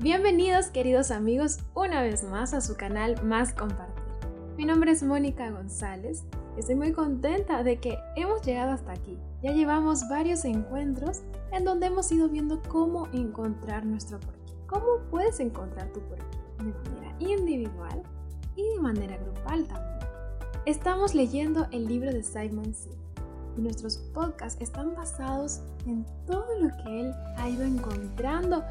Bienvenidos queridos amigos una vez más a su canal Más Compartir. Mi nombre es Mónica González. Estoy muy contenta de que hemos llegado hasta aquí. Ya llevamos varios encuentros en donde hemos ido viendo cómo encontrar nuestro porqué. ¿Cómo puedes encontrar tu porqué? De manera individual y de manera grupal también. Estamos leyendo el libro de Simon Sinek y nuestros podcasts están basados en todo lo que él ha ido encontrando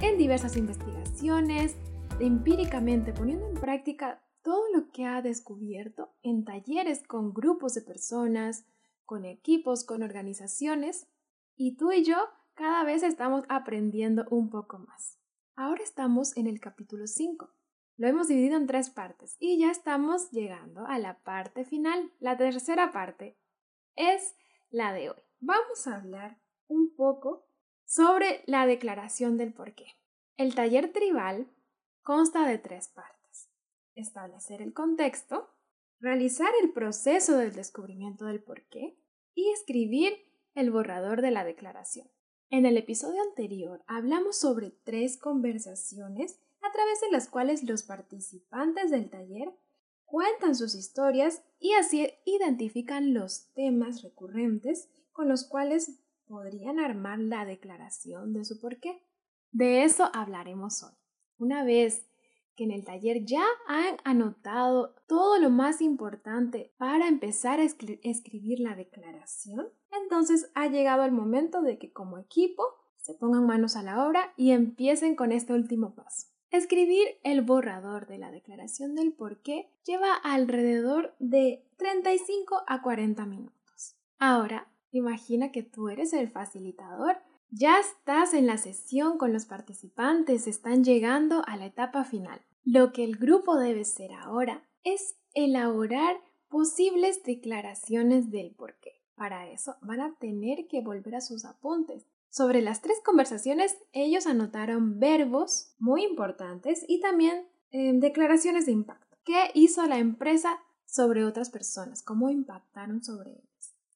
en diversas investigaciones, empíricamente poniendo en práctica todo lo que ha descubierto en talleres con grupos de personas, con equipos, con organizaciones, y tú y yo cada vez estamos aprendiendo un poco más. Ahora estamos en el capítulo 5. Lo hemos dividido en tres partes y ya estamos llegando a la parte final. La tercera parte es la de hoy. Vamos a hablar un poco sobre la declaración del porqué. El taller tribal consta de tres partes. Establecer el contexto, realizar el proceso del descubrimiento del porqué y escribir el borrador de la declaración. En el episodio anterior hablamos sobre tres conversaciones a través de las cuales los participantes del taller cuentan sus historias y así identifican los temas recurrentes con los cuales podrían armar la declaración de su porqué. De eso hablaremos hoy. Una vez que en el taller ya han anotado todo lo más importante para empezar a escribir la declaración, entonces ha llegado el momento de que como equipo se pongan manos a la obra y empiecen con este último paso. Escribir el borrador de la declaración del porqué lleva alrededor de 35 a 40 minutos. Ahora, imagina que tú eres el facilitador, ya estás en la sesión con los participantes, están llegando a la etapa final. Lo que el grupo debe hacer ahora es elaborar posibles declaraciones del porqué. Para eso van a tener que volver a sus apuntes sobre las tres conversaciones, ellos anotaron verbos muy importantes y también em, declaraciones de impacto. ¿Qué hizo la empresa sobre otras personas? ¿Cómo impactaron sobre?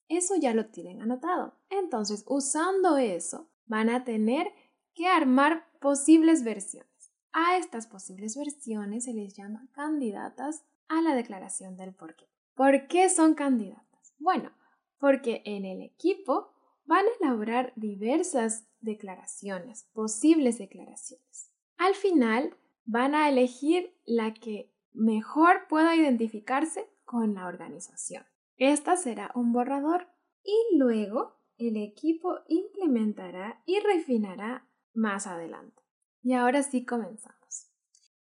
Eso ya lo tienen anotado. Entonces, usando eso, van a tener que armar posibles versiones. A estas posibles versiones se les llama candidatas a la declaración del porqué. ¿Por qué son candidatas? Bueno, porque en el equipo van a elaborar diversas declaraciones, posibles declaraciones. Al final van a elegir la que mejor pueda identificarse con la organización. Esta será un borrador y luego el equipo implementará y refinará más adelante. Y ahora sí comenzamos.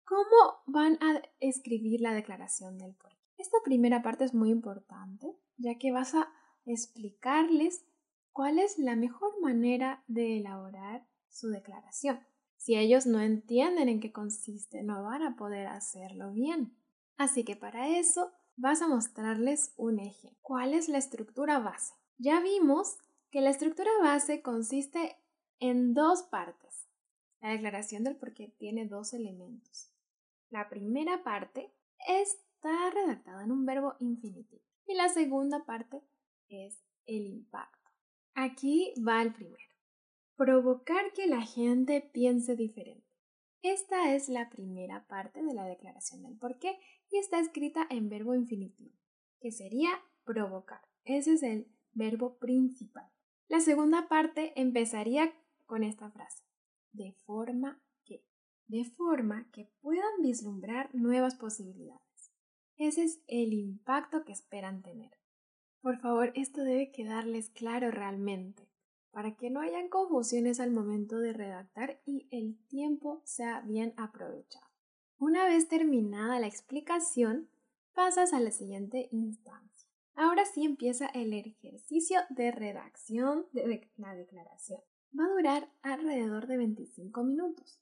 ¿Cómo van a escribir la declaración del porqué? Esta primera parte es muy importante, ya que vas a explicarles cuál es la mejor manera de elaborar su declaración. Si ellos no entienden en qué consiste, no van a poder hacerlo bien. Así que para eso vas a mostrarles un eje. ¿Cuál es la estructura base? Ya vimos que la estructura base consiste en dos partes. La declaración del porqué tiene dos elementos. La primera parte está redactada en un verbo infinitivo y la segunda parte es el impacto. Aquí va el primero. Provocar que la gente piense diferente. Esta es la primera parte de la declaración del porqué y está escrita en verbo infinitivo, que sería provocar. Ese es el verbo principal. La segunda parte empezaría con esta frase, de forma que, de forma que puedan vislumbrar nuevas posibilidades. Ese es el impacto que esperan tener. Por favor, esto debe quedarles claro realmente, para que no hayan confusiones al momento de redactar y el tiempo sea bien aprovechado. Una vez terminada la explicación, pasas a la siguiente instancia. Ahora sí empieza el ejercicio de redacción de la declaración. Va a durar alrededor de 25 minutos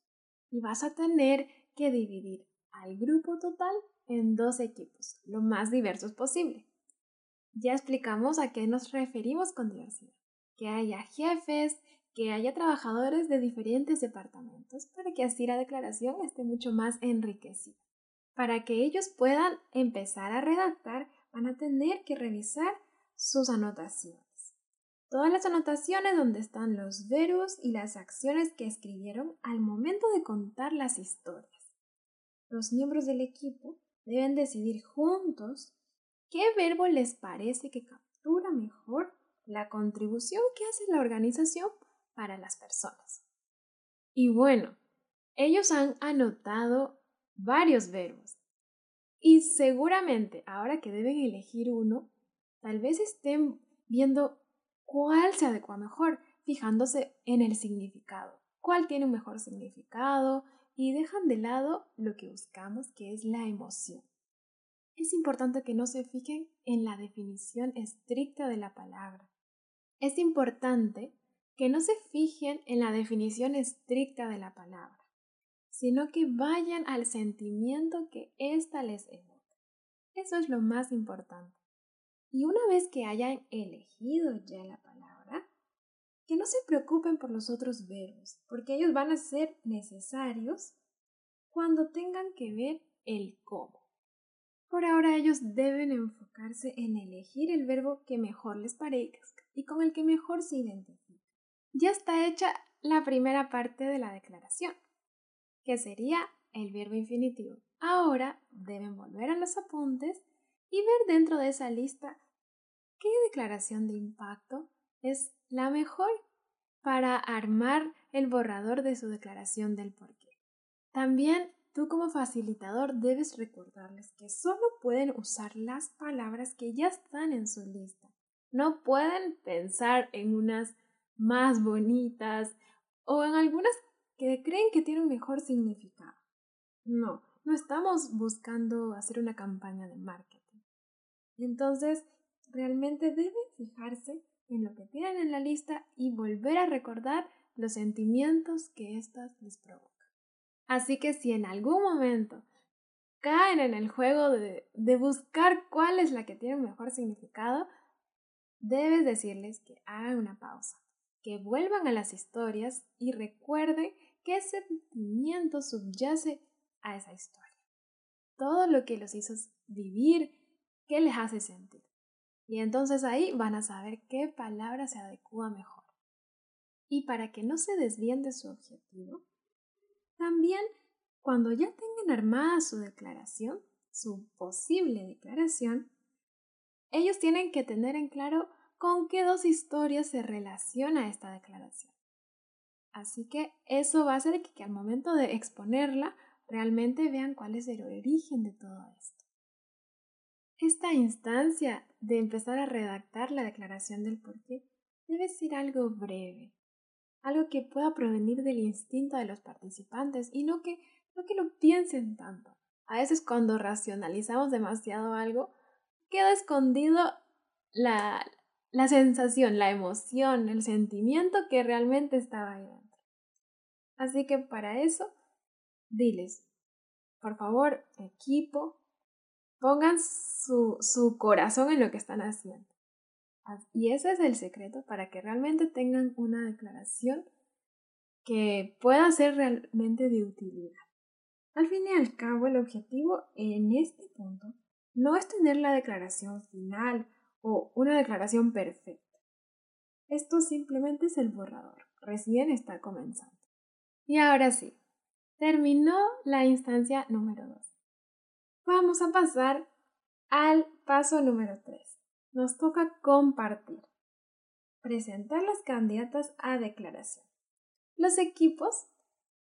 y vas a tener que dividir al grupo total en dos equipos, lo más diversos posible. Ya explicamos a qué nos referimos con diversidad. Que haya jefes, que haya trabajadores de diferentes departamentos para que así la declaración esté mucho más enriquecida. Para que ellos puedan empezar a redactar, van a tener que revisar sus anotaciones. todas las anotaciones donde están los verbos y las acciones que escribieron al momento de contar las historias. Los miembros del equipo deben decidir juntos qué verbo les parece que captura mejor la contribución que hace la organización para las personas. Y bueno, ellos han anotado varios verbos y seguramente ahora que deben elegir uno, tal vez estén viendo cuál se adecua mejor, fijándose en el significado, cuál tiene un mejor significado y dejan de lado lo que buscamos, que es la emoción. Es importante que no se fijen en la definición estricta de la palabra. Es importante que no se fijen en la definición estricta de la palabra, sino que vayan al sentimiento que ésta les evoca. Eso es lo más importante. Y una vez que hayan elegido ya la palabra, que no se preocupen por los otros verbos, porque ellos van a ser necesarios cuando tengan que ver el cómo. Por ahora ellos deben enfocarse en elegir el verbo que mejor les parezca y con el que mejor se identifique. Ya está hecha la primera parte de la declaración, que sería el verbo infinitivo. Ahora deben volver a los apuntes y ver dentro de esa lista qué declaración de impacto es la mejor para armar el borrador de su declaración del porqué. También tú como facilitador debes recordarles que solo pueden usar las palabras que ya están en su lista. No pueden pensar en unas más bonitas o en algunas que creen que tienen mejor significado. No, no estamos buscando hacer una campaña de marketing. Entonces, realmente deben fijarse en lo que tienen en la lista y volver a recordar los sentimientos que éstas les provocan. Así que si en algún momento caen en el juego de, de buscar cuál es la que tiene mejor significado, debes decirles que hagan una pausa, que vuelvan a las historias y recuerden qué sentimiento subyace a esa historia. Todo lo que los hizo vivir, qué les hace sentir. Y entonces ahí van a saber qué palabra se adecua mejor. Y para que no se desvíen de su objetivo, también cuando ya tengan armada su declaración, su posible declaración, ellos tienen que tener en claro con qué dos historias se relaciona esta declaración. Así que eso va a hacer que, que al momento de exponerla realmente vean cuál es el origen de todo esto. Esta instancia de empezar a redactar la declaración del porqué debe ser algo breve, algo que pueda provenir del instinto de los participantes y no que, no que lo piensen tanto. A veces cuando racionalizamos demasiado algo, queda escondido la, la sensación, la emoción, el sentimiento que realmente estaba ahí dentro. Así que para eso, diles, por favor, equipo, pongan su, su corazón en lo que están haciendo. Y ese es el secreto para que realmente tengan una declaración que pueda ser realmente de utilidad. Al fin y al cabo, el objetivo en este punto no es tener la declaración final o una declaración perfecta. Esto simplemente es el borrador, recién está comenzando. Y ahora sí, terminó la instancia número 2. Vamos a pasar al paso número 3. Nos toca compartir. Presentar las candidatas a declaración. Los equipos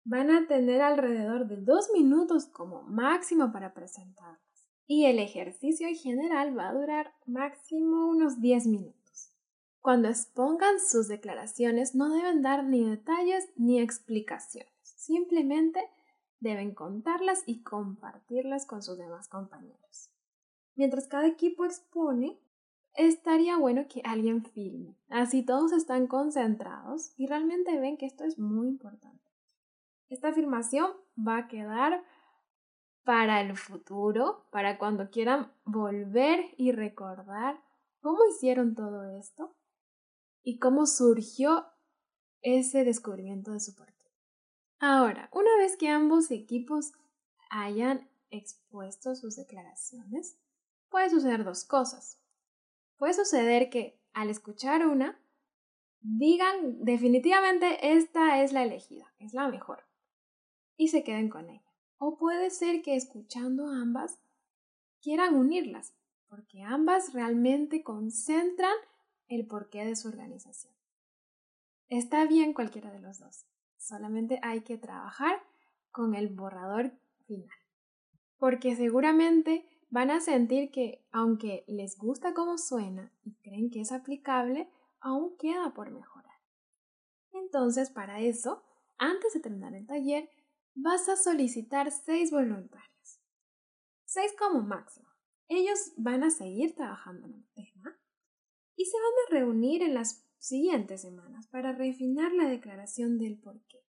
van a tener alrededor de dos minutos como máximo para presentarlas. Y el ejercicio en general va a durar máximo unos 10 minutos. Cuando expongan sus declaraciones no deben dar ni detalles ni explicaciones. Simplemente deben contarlas y compartirlas con sus demás compañeros. Mientras cada equipo expone, estaría bueno que alguien filme. Así todos están concentrados y realmente ven que esto es muy importante. Esta afirmación va a quedar para el futuro, para cuando quieran volver y recordar cómo hicieron todo esto y cómo surgió ese descubrimiento de su porqué. Ahora, una vez que ambos equipos hayan expuesto sus declaraciones, puede suceder dos cosas. Puede suceder que al escuchar una, digan definitivamente esta es la elegida, es la mejor, y se queden con ella. O puede ser que escuchando ambas quieran unirlas, porque ambas realmente concentran el porqué de su organización. Está bien cualquiera de los dos, solamente hay que trabajar con el borrador final, porque seguramente van a sentir que aunque les gusta cómo suena y creen que es aplicable, aún queda por mejorar. Entonces, para eso, antes de terminar el taller, vas a solicitar seis voluntarios. Seis como máximo. Ellos van a seguir trabajando en el tema y se van a reunir en las siguientes semanas para refinar la declaración del porqué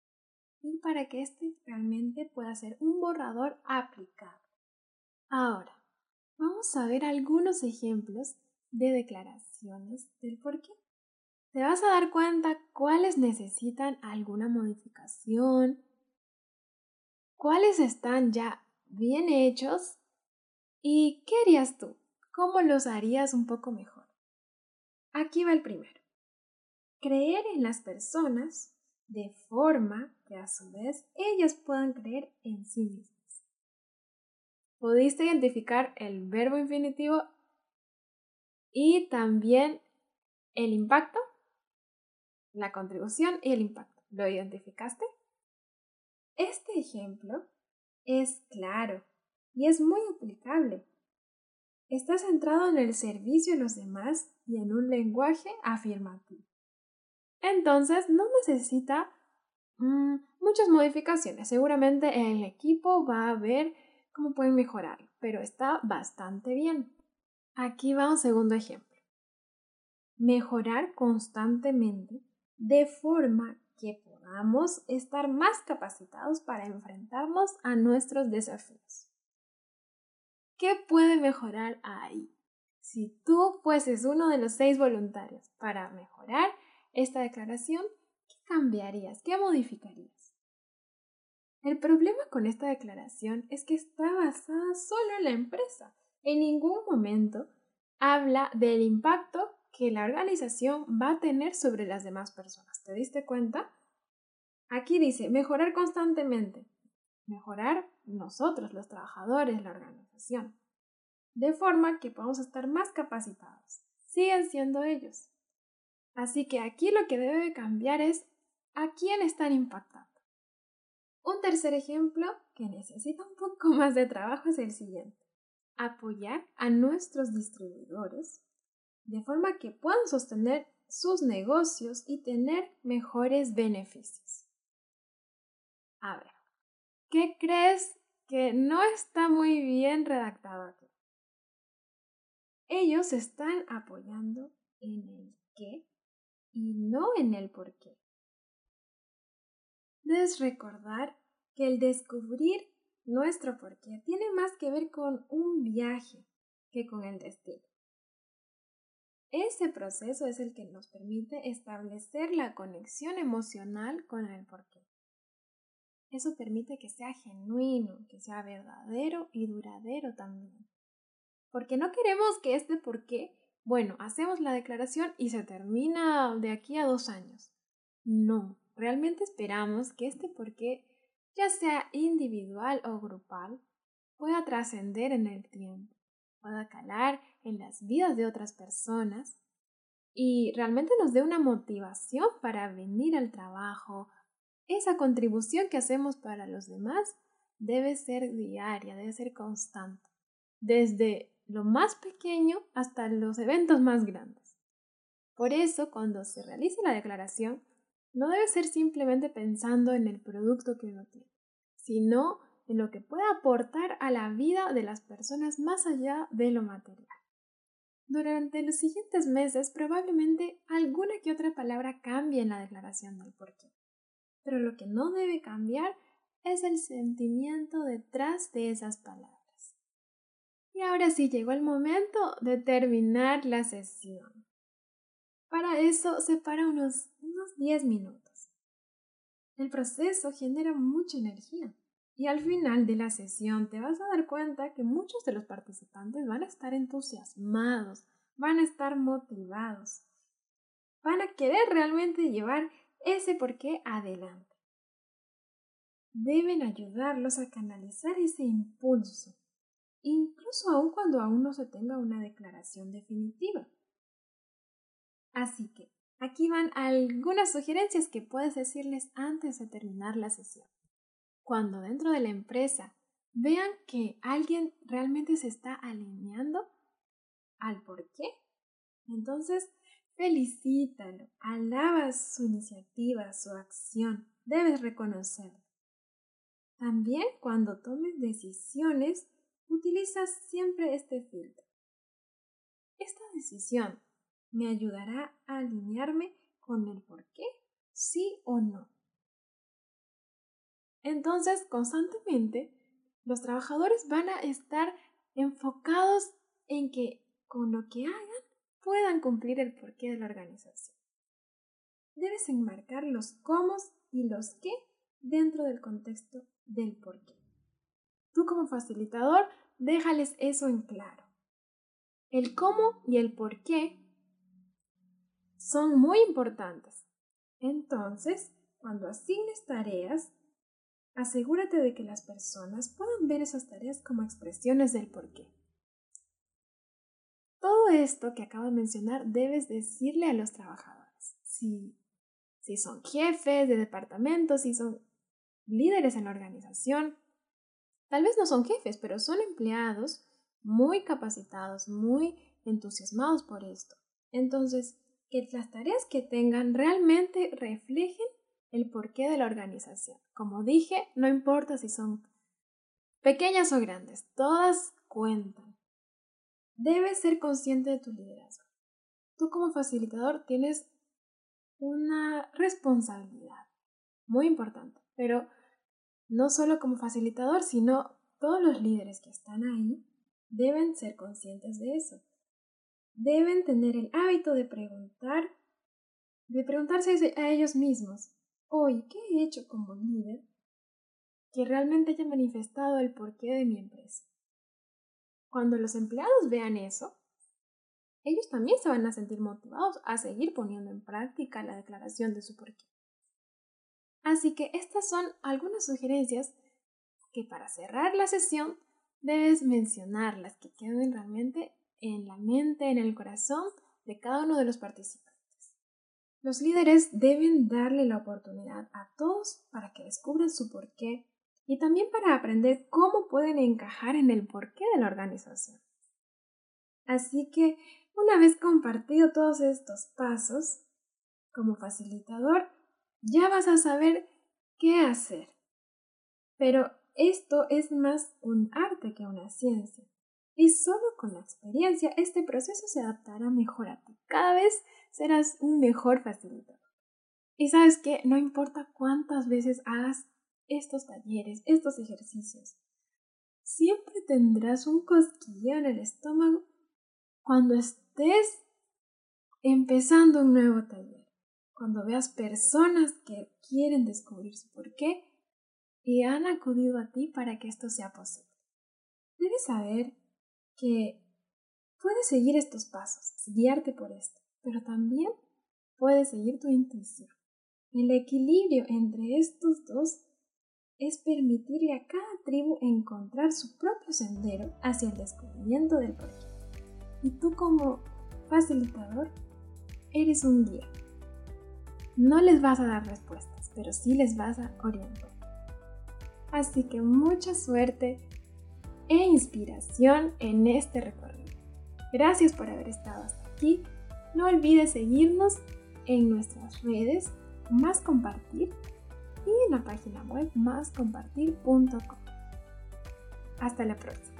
y para que éste realmente pueda ser un borrador aplicable. Ahora, vamos a ver algunos ejemplos de declaraciones del porqué. Te vas a dar cuenta cuáles necesitan alguna modificación, cuáles están ya bien hechos y qué harías tú, cómo los harías un poco mejor. Aquí va el primero. Creer en las personas de forma que a su vez ellas puedan creer en sí mismas. ¿Pudiste identificar el verbo infinitivo y también el impacto? La contribución y el impacto. ¿Lo identificaste? Este ejemplo es claro y es muy aplicable. Está centrado en el servicio a los demás y en un lenguaje afirmativo. Entonces no necesita mm, muchas modificaciones. Seguramente el equipo va a ver cómo pueden mejorarlo, pero está bastante bien. Aquí va un segundo ejemplo. Mejorar constantemente de forma que podamos estar más capacitados para enfrentarnos a nuestros desafíos. ¿Qué puede mejorar ahí? Si tú fueses uno de los seis voluntarios para mejorar esta declaración, ¿qué cambiarías? ¿Qué modificarías? El problema con esta declaración es que está basada solo en la empresa. En ningún momento habla del impacto que la organización va a tener sobre las demás personas. ¿Te diste cuenta? Aquí dice mejorar constantemente. Mejorar nosotros, los trabajadores, la organización. De forma que podamos estar más capacitados. Siguen siendo ellos. Así que aquí lo que debe cambiar es a quién están impactando. Un tercer ejemplo que necesita un poco más de trabajo es el siguiente. Apoyar a nuestros distribuidores de forma que puedan sostener sus negocios y tener mejores beneficios. A ver, ¿qué crees que no está muy bien redactado aquí? Ellos están apoyando en el qué y no en el por qué. Debes recordar que el descubrir nuestro porqué tiene más que ver con un viaje que con el destino. Ese proceso es el que nos permite establecer la conexión emocional con el porqué. Eso permite que sea genuino, que sea verdadero y duradero también. Porque no queremos que este porqué, bueno, hacemos la declaración y se termina de aquí a dos años. No, realmente esperamos que este porqué, ya sea individual o grupal, pueda trascender en el tiempo, pueda calar en las vidas de otras personas y realmente nos dé una motivación para venir al trabajo. Esa contribución que hacemos para los demás debe ser diaria, debe ser constante, desde lo más pequeño hasta los eventos más grandes. Por eso, cuando se realice la declaración, no debe ser simplemente pensando en el producto que uno tiene, sino en lo que puede aportar a la vida de las personas más allá de lo material. Durante los siguientes meses probablemente alguna que otra palabra cambie en la declaración del porqué, pero lo que no debe cambiar es el sentimiento detrás de esas palabras. Y ahora sí llegó el momento de terminar la sesión. Para eso separa unos, unos 10 minutos. El proceso genera mucha energía y al final de la sesión te vas a dar cuenta que muchos de los participantes van a estar entusiasmados, van a estar motivados, van a querer realmente llevar ese por qué adelante. Deben ayudarlos a canalizar ese impulso, incluso aun cuando aún no se tenga una declaración definitiva. Así que aquí van algunas sugerencias que puedes decirles antes de terminar la sesión. Cuando dentro de la empresa vean que alguien realmente se está alineando al por qué, entonces felicítalo, alabas su iniciativa, su acción, debes reconocerlo. También cuando tomes decisiones, utilizas siempre este filtro. Esta decisión me ayudará a alinearme con el por qué, sí o no. Entonces, constantemente, los trabajadores van a estar enfocados en que con lo que hagan puedan cumplir el porqué de la organización. Debes enmarcar los cómo y los qué dentro del contexto del porqué. Tú como facilitador, déjales eso en claro. El cómo y el por qué son muy importantes. Entonces, cuando asignes tareas, asegúrate de que las personas puedan ver esas tareas como expresiones del porqué. Todo esto que acabo de mencionar debes decirle a los trabajadores. Si, si son jefes de departamentos, si son líderes en la organización, tal vez no son jefes, pero son empleados muy capacitados, muy entusiasmados por esto. Entonces, que las tareas que tengan realmente reflejen el porqué de la organización. Como dije, no importa si son pequeñas o grandes, todas cuentan. Debes ser consciente de tu liderazgo. Tú como facilitador tienes una responsabilidad muy importante, pero no solo como facilitador, sino todos los líderes que están ahí deben ser conscientes de eso deben tener el hábito de preguntar, de preguntarse a ellos mismos, hoy, ¿qué he hecho como líder que realmente haya manifestado el porqué de mi empresa? Cuando los empleados vean eso, ellos también se van a sentir motivados a seguir poniendo en práctica la declaración de su porqué. Así que estas son algunas sugerencias que para cerrar la sesión debes mencionarlas, que queden realmente en la mente, en el corazón de cada uno de los participantes. Los líderes deben darle la oportunidad a todos para que descubran su porqué y también para aprender cómo pueden encajar en el porqué de la organización. Así que, una vez compartido todos estos pasos, como facilitador, ya vas a saber qué hacer. Pero esto es más un arte que una ciencia. Y solo con la experiencia este proceso se adaptará mejor a ti. Cada vez serás un mejor facilitador. Y sabes que no importa cuántas veces hagas estos talleres, estos ejercicios, siempre tendrás un cosquilleo en el estómago cuando estés empezando un nuevo taller, cuando veas personas que quieren descubrir su porqué y han acudido a ti para que esto sea posible. Debes saber que puedes seguir estos pasos, guiarte por esto, pero también puedes seguir tu intuición. El equilibrio entre estos dos es permitirle a cada tribu encontrar su propio sendero hacia el descubrimiento del porqué. Y tú como facilitador eres un guía. No les vas a dar respuestas, pero sí les vas a orientar. Así que mucha suerte e inspiración en este recorrido. Gracias por haber estado hasta aquí. No olvides seguirnos en nuestras redes más compartir y en la página web máscompartir.com. Hasta la próxima.